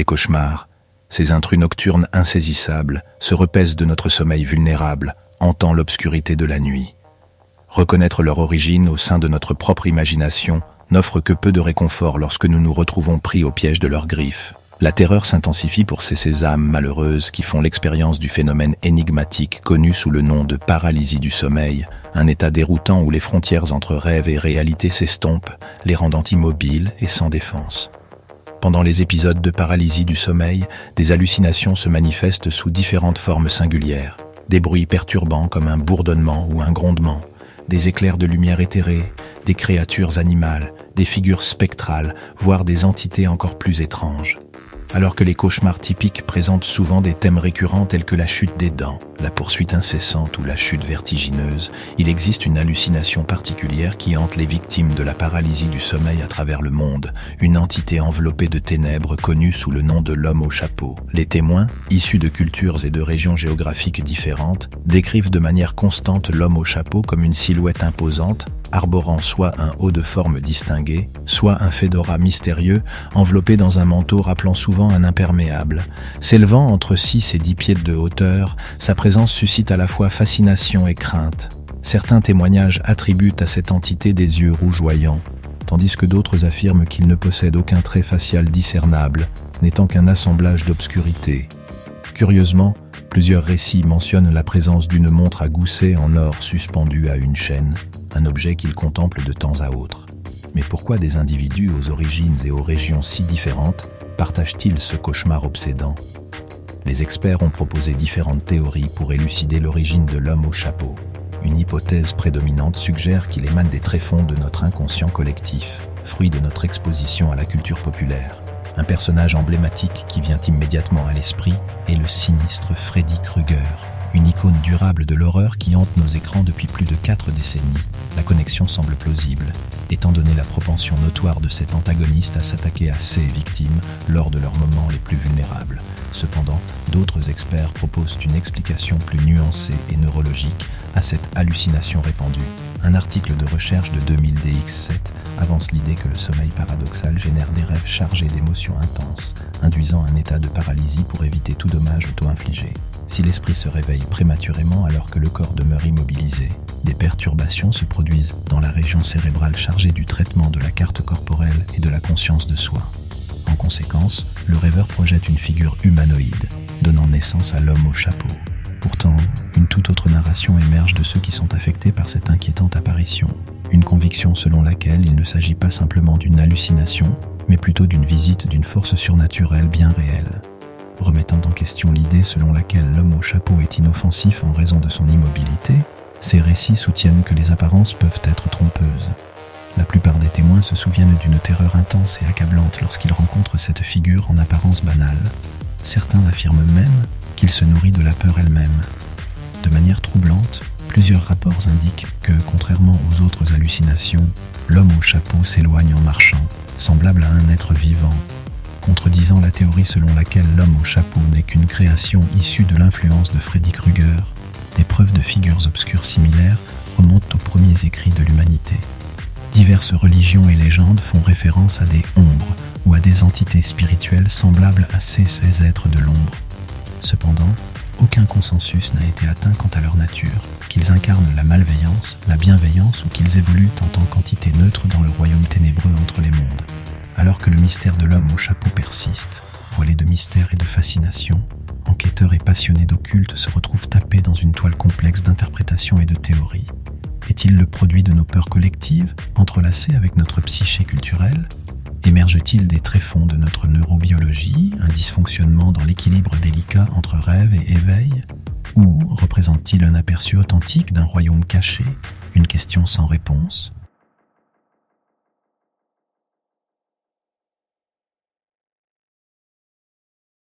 Les cauchemars, ces intrus nocturnes insaisissables, se repaissent de notre sommeil vulnérable, hantant l'obscurité de la nuit. Reconnaître leur origine au sein de notre propre imagination n'offre que peu de réconfort lorsque nous nous retrouvons pris au piège de leurs griffes. La terreur s'intensifie pour ces, ces âmes malheureuses qui font l'expérience du phénomène énigmatique connu sous le nom de paralysie du sommeil, un état déroutant où les frontières entre rêve et réalité s'estompent, les rendant immobiles et sans défense. Pendant les épisodes de paralysie du sommeil, des hallucinations se manifestent sous différentes formes singulières, des bruits perturbants comme un bourdonnement ou un grondement, des éclairs de lumière éthérés, des créatures animales, des figures spectrales, voire des entités encore plus étranges alors que les cauchemars typiques présentent souvent des thèmes récurrents tels que la chute des dents, la poursuite incessante ou la chute vertigineuse, il existe une hallucination particulière qui hante les victimes de la paralysie du sommeil à travers le monde, une entité enveloppée de ténèbres connue sous le nom de l'homme au chapeau. Les témoins, issus de cultures et de régions géographiques différentes, décrivent de manière constante l'homme au chapeau comme une silhouette imposante, arborant soit un haut de forme distingué, soit un fedora mystérieux, enveloppé dans un manteau rappelant souvent un imperméable. S'élevant entre 6 et 10 pieds de hauteur, sa présence suscite à la fois fascination et crainte. Certains témoignages attribuent à cette entité des yeux rougeoyants, tandis que d'autres affirment qu'il ne possède aucun trait facial discernable, n'étant qu'un assemblage d'obscurité. Curieusement, plusieurs récits mentionnent la présence d'une montre à gousset en or suspendue à une chaîne un objet qu'il contemple de temps à autre. Mais pourquoi des individus aux origines et aux régions si différentes partagent-ils ce cauchemar obsédant? Les experts ont proposé différentes théories pour élucider l'origine de l'homme au chapeau. Une hypothèse prédominante suggère qu'il émane des tréfonds de notre inconscient collectif, fruit de notre exposition à la culture populaire. Un personnage emblématique qui vient immédiatement à l'esprit est le sinistre Freddy Krueger, une icône durable de l'horreur qui hante nos écrans depuis plus de quatre décennies, la connexion semble plausible, étant donné la propension notoire de cet antagoniste à s'attaquer à ses victimes lors de leurs moments les plus vulnérables. Cependant, d'autres experts proposent une explication plus nuancée et neurologique à cette hallucination répandue. Un article de recherche de 2000 DX7 avance l'idée que le sommeil paradoxal génère des rêves chargés d'émotions intenses, induisant un état de paralysie pour éviter tout dommage auto-infligé. Si l'esprit se réveille prématurément alors que le corps demeure immobilisé, des perturbations se produisent dans la région cérébrale chargée du traitement de la carte corporelle et de la conscience de soi. En conséquence, le rêveur projette une figure humanoïde, donnant naissance à l'homme au chapeau. Pourtant, autre narration émerge de ceux qui sont affectés par cette inquiétante apparition. Une conviction selon laquelle il ne s'agit pas simplement d'une hallucination, mais plutôt d'une visite d'une force surnaturelle bien réelle remettant en question l'idée selon laquelle l'homme au chapeau est inoffensif en raison de son immobilité, ces récits soutiennent que les apparences peuvent être trompeuses. La plupart des témoins se souviennent d'une terreur intense et accablante lorsqu'ils rencontrent cette figure en apparence banale. Certains affirment même qu'il se nourrit de la peur elle-même. De manière troublante, plusieurs rapports indiquent que, contrairement aux autres hallucinations, l'homme au chapeau s'éloigne en marchant, semblable à un être vivant, contredisant la théorie selon laquelle l'homme au chapeau n'est qu'une création issue de l'influence de Freddy Krueger, des preuves de figures obscures similaires remontent aux premiers écrits de l'humanité. Diverses religions et légendes font référence à des ombres ou à des entités spirituelles semblables à ces, êtres de l'ombre. Cependant, aucun consensus n'a été atteint quant à leur nature, qu'ils incarnent la malveillance, la bienveillance ou qu'ils évoluent en tant qu'entité neutre dans le royaume ténébreux entre les mondes. Alors que le mystère de l'homme au chapeau persiste, voilé de mystère et de fascination, enquêteurs et passionnés d'occulte se retrouvent tapés dans une toile complexe d'interprétations et de théories. Est-il le produit de nos peurs collectives, entrelacées avec notre psyché culturelle Émerge-t-il des tréfonds de notre neurobiologie, dysfonctionnement dans l'équilibre délicat entre rêve et éveil Ou représente-t-il un aperçu authentique d'un royaume caché, une question sans réponse